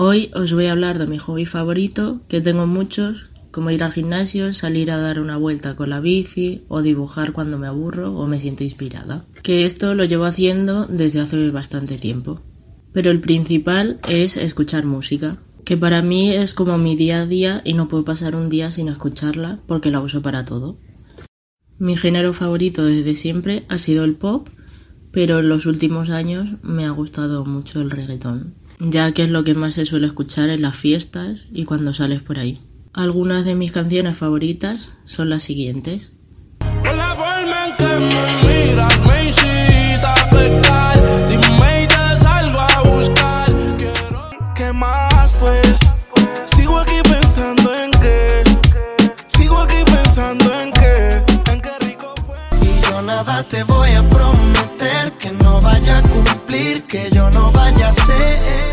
Hoy os voy a hablar de mi hobby favorito, que tengo muchos, como ir al gimnasio, salir a dar una vuelta con la bici o dibujar cuando me aburro o me siento inspirada. Que esto lo llevo haciendo desde hace bastante tiempo. Pero el principal es escuchar música, que para mí es como mi día a día y no puedo pasar un día sin escucharla porque la uso para todo. Mi género favorito desde siempre ha sido el pop, pero en los últimos años me ha gustado mucho el reggaetón, ya que es lo que más se suele escuchar en las fiestas y cuando sales por ahí. Algunas de mis canciones favoritas son las siguientes. La forma en que me miras me incita a pecar, dime y salgo a buscar. Quiero... ¿Qué más pues? Sigo aquí pensando en qué, sigo aquí pensando en qué, en qué rico fue. Y yo nada te voy a prometer que no vaya a cumplir, que yo no vaya a ser.